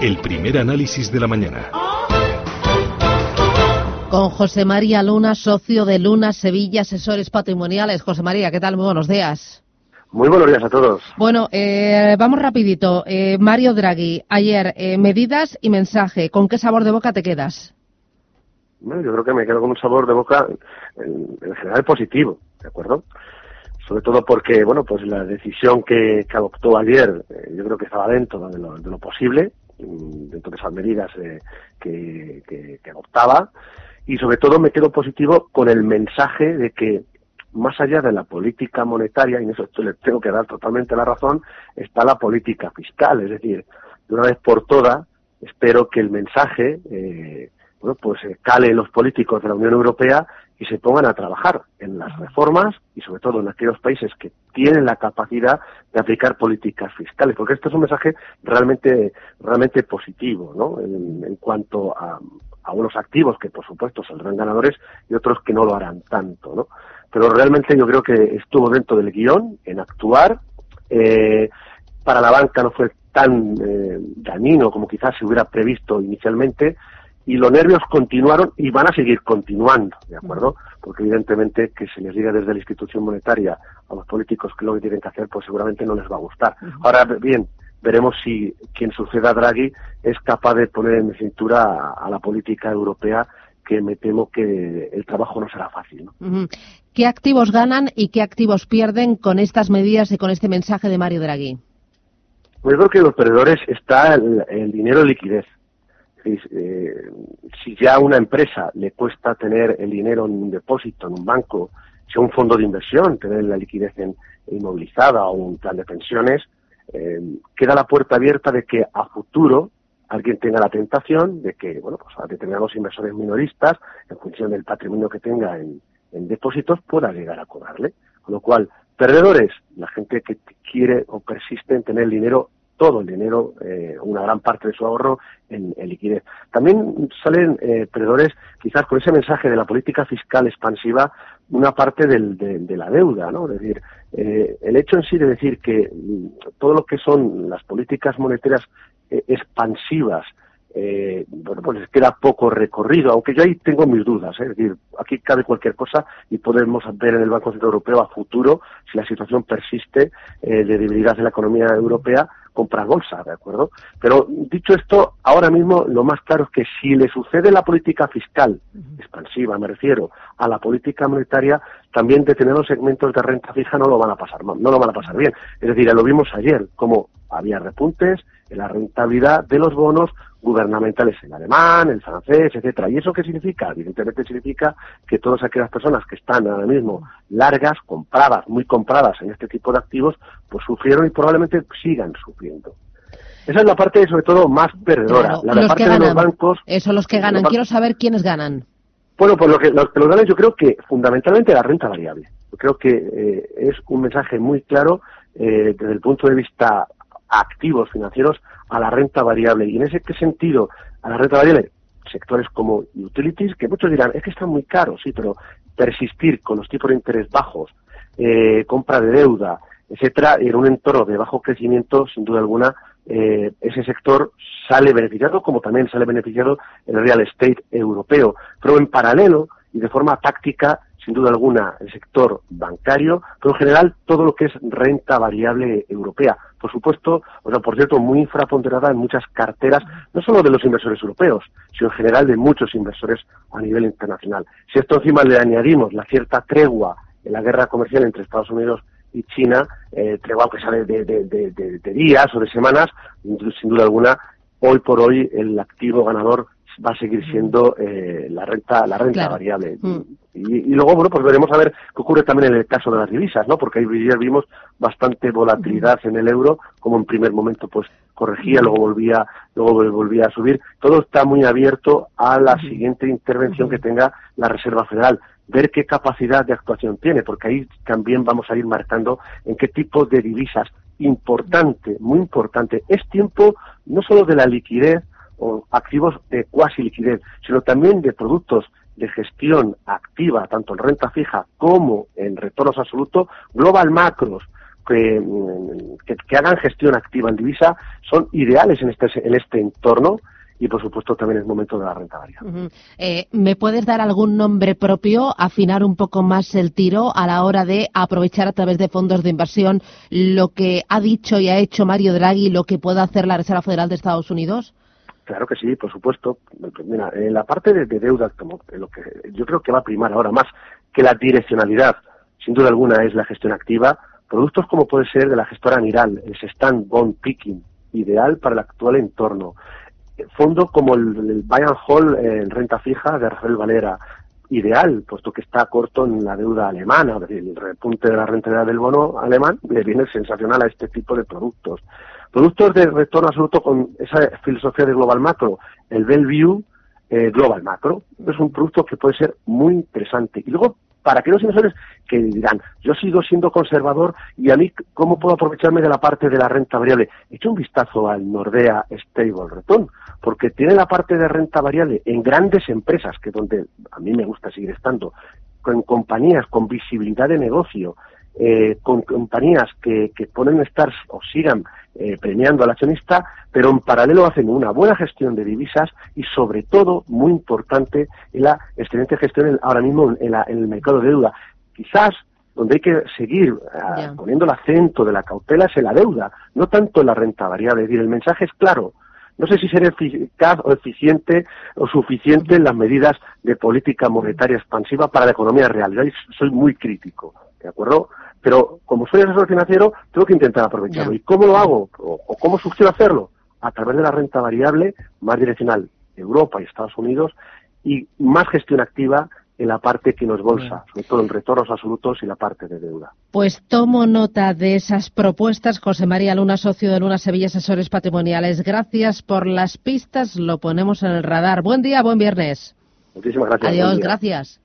El primer análisis de la mañana. Con José María Luna, socio de Luna Sevilla Asesores Patrimoniales. José María, ¿qué tal? Muy buenos días. Muy buenos días a todos. Bueno, eh, vamos rapidito. Eh, Mario Draghi, ayer, eh, medidas y mensaje. ¿Con qué sabor de boca te quedas? Bueno, yo creo que me quedo con un sabor de boca en, en general positivo, ¿de acuerdo? Sobre todo porque, bueno, pues la decisión que, que adoptó ayer, eh, yo creo que estaba dentro de lo, de lo posible, dentro de esas medidas eh, que, adoptaba, y sobre todo me quedo positivo con el mensaje de que más allá de la política monetaria, y en eso le tengo que dar totalmente la razón, está la política fiscal. Es decir, de una vez por todas, espero que el mensaje, eh, bueno, pues eh, cale en los políticos de la Unión Europea y se pongan a trabajar en las reformas y sobre todo en aquellos países que tienen la capacidad de aplicar políticas fiscales, porque este es un mensaje realmente, realmente positivo, ¿no? En, en cuanto a, a unos activos que por supuesto saldrán ganadores y otros que no lo harán tanto, ¿no? Pero realmente yo creo que estuvo dentro del guion en actuar. Eh, para la banca no fue tan eh, dañino como quizás se hubiera previsto inicialmente y los nervios continuaron y van a seguir continuando, ¿de acuerdo? Porque evidentemente que se les diga desde la institución monetaria a los políticos que lo que tienen que hacer, pues seguramente no les va a gustar. Ahora bien, veremos si quien suceda a Draghi es capaz de poner en cintura a, a la política europea que me temo que el trabajo no será fácil. ¿no? ¿Qué activos ganan y qué activos pierden con estas medidas y con este mensaje de Mario Draghi? Pues yo creo que los perdedores está el, el dinero en liquidez. Eh, si ya a una empresa le cuesta tener el dinero en un depósito, en un banco, si un fondo de inversión tener la liquidez en, inmovilizada o un plan de pensiones, eh, queda la puerta abierta de que a futuro alguien tenga la tentación de que, bueno, pues a determinados inversores minoristas, en función del patrimonio que tenga en, en depósitos, pueda llegar a cobrarle. Con lo cual, perdedores, la gente que quiere o persiste en tener el dinero, todo el dinero, eh, una gran parte de su ahorro en, liquidez. También salen eh, perdedores, quizás con ese mensaje de la política fiscal expansiva, una parte del, de, la deuda, ¿no? Es decir, eh, el hecho en sí de decir que mm, todo lo que son las políticas monetarias eh, expansivas, eh, bueno, pues queda poco recorrido, aunque yo ahí tengo mis dudas, ¿eh? es decir, aquí cabe cualquier cosa y podemos ver en el Banco Central Europeo a futuro, si la situación persiste eh, de debilidad de la economía europea, comprar bolsa, ¿de acuerdo? Pero dicho esto, ahora mismo lo más claro es que si le sucede la política fiscal expansiva, me refiero, a la política monetaria, también determinados segmentos de renta fija no lo van a pasar no lo van a pasar bien. Es decir, ya lo vimos ayer, como había repuntes en la rentabilidad de los bonos gubernamentales el alemán, el francés, etcétera. ¿Y eso qué significa? Evidentemente significa que todas aquellas personas que están ahora mismo largas, compradas, muy compradas en este tipo de activos, pues sufrieron y probablemente sigan sufriendo. Esa es la parte, sobre todo, más perdedora. Claro, la, parte de los bancos. Eso, los que ganan. los Quiero saber quiénes ganan. Bueno, pues lo que, los que lo ganan yo creo que fundamentalmente la renta variable. Yo creo que eh, es un mensaje muy claro eh, desde el punto de vista activos financieros a la renta variable. Y en ese sentido, a la renta variable, sectores como utilities, que muchos dirán, es que están muy caros, sí, pero persistir con los tipos de interés bajos, eh, compra de deuda, etcétera, en un entorno de bajo crecimiento, sin duda alguna, eh, ese sector sale beneficiado, como también sale beneficiado el real estate europeo. Pero en paralelo y de forma táctica, sin duda alguna, el sector bancario, pero en general todo lo que es renta variable europea. Por supuesto, o sea, por cierto, muy infraponderada en muchas carteras, no solo de los inversores europeos, sino en general de muchos inversores a nivel internacional. Si esto encima le añadimos la cierta tregua en la guerra comercial entre Estados Unidos y China, eh, tregua que sale de, de días o de semanas, sin duda alguna, hoy por hoy el activo ganador va a seguir siendo eh, la renta la renta Claro. variable. Mm. Y, y luego, bueno, pues veremos a ver qué ocurre también en el caso de las divisas, ¿no? Porque ayer vimos bastante volatilidad en el euro, como en primer momento pues corregía, luego volvía, luego vol- volvía a subir. Todo está muy abierto a la siguiente intervención que tenga la Reserva Federal, ver qué capacidad de actuación tiene, porque ahí también vamos a ir marcando en qué tipo de divisas. Importante, muy importante. Es tiempo no solo de la liquidez o activos de cuasi liquidez, sino también de productos de gestión activa, tanto en renta fija como en retornos absolutos, global macros, que, mm, que, hagan gestión activa en divisa, son ideales en este, en este entorno y, por supuesto, también es momento de la renta variable. Eh, ¿Me puedes dar algún nombre propio, afinar un poco más el tiro a la hora de aprovechar a través de fondos de inversión lo que ha dicho y ha hecho Mario Draghi, lo que pueda hacer la Reserva Federal de Estados Unidos? Claro que sí, por supuesto. Mira, en la parte de, de deuda, como lo que yo creo que va a primar ahora más que la direccionalidad, sin duda alguna, es la gestión activa. Productos como puede ser de la gestora Niral, el Stand Bond Picking, ideal para el actual entorno. Eh, Fondo como el, el Buy and eh, en renta fija de Rafael Valera, ideal, puesto que está corto en la deuda alemana, el repunte de la rentabilidad del bono alemán le viene sensacional a este tipo de productos. Productos de retorno absoluto con esa filosofía de global macro, el Bellevue eh, Global Macro, es un producto que puede ser muy interesante. Y luego, para aquellos inversores que dirán, yo sigo siendo conservador y a mí, ¿cómo puedo aprovecharme de la parte de la renta variable? Echa un vistazo al Nordea Stable Return, porque tiene la parte de renta variable en grandes empresas, que es donde a mí me gusta seguir estando, con compañías con visibilidad de negocio, eh, con compañías que, que ponen estar o sigan eh, premiando al accionista, pero en paralelo hacen una buena gestión de divisas y sobre todo, muy importante, la excelente gestión en- ahora mismo en, la- en el mercado de deuda. Quizás donde hay que seguir ah, poniendo el acento de la cautela es en la deuda, no tanto en la renta variable. Es decir, el mensaje es claro. No sé si ser eficaz o eficiente o suficiente en las medidas de política monetaria expansiva para la economía real. Yo soy muy crítico, ¿de acuerdo? Pero como soy asesor financiero, tengo que intentar aprovecharlo. ¿Y cómo lo hago? ¿O, o cómo sugiero hacerlo? A través de la renta variable más direccional, Europa y Estados Unidos, y más gestión activa en la parte que nos bolsa, sobre todo en retornos absolutos y la parte de deuda. Pues tomo nota de esas propuestas, José María Luna, socio de Luna Sevilla Asesores Patrimoniales. Gracias por las pistas, lo ponemos en el radar. Buen día, buen viernes. Muchísimas gracias. Adiós, gracias.